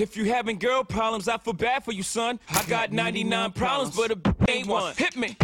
If you having girl problems, I feel bad for you, son. I got 99 problems, but a b- ain't one. Hit me.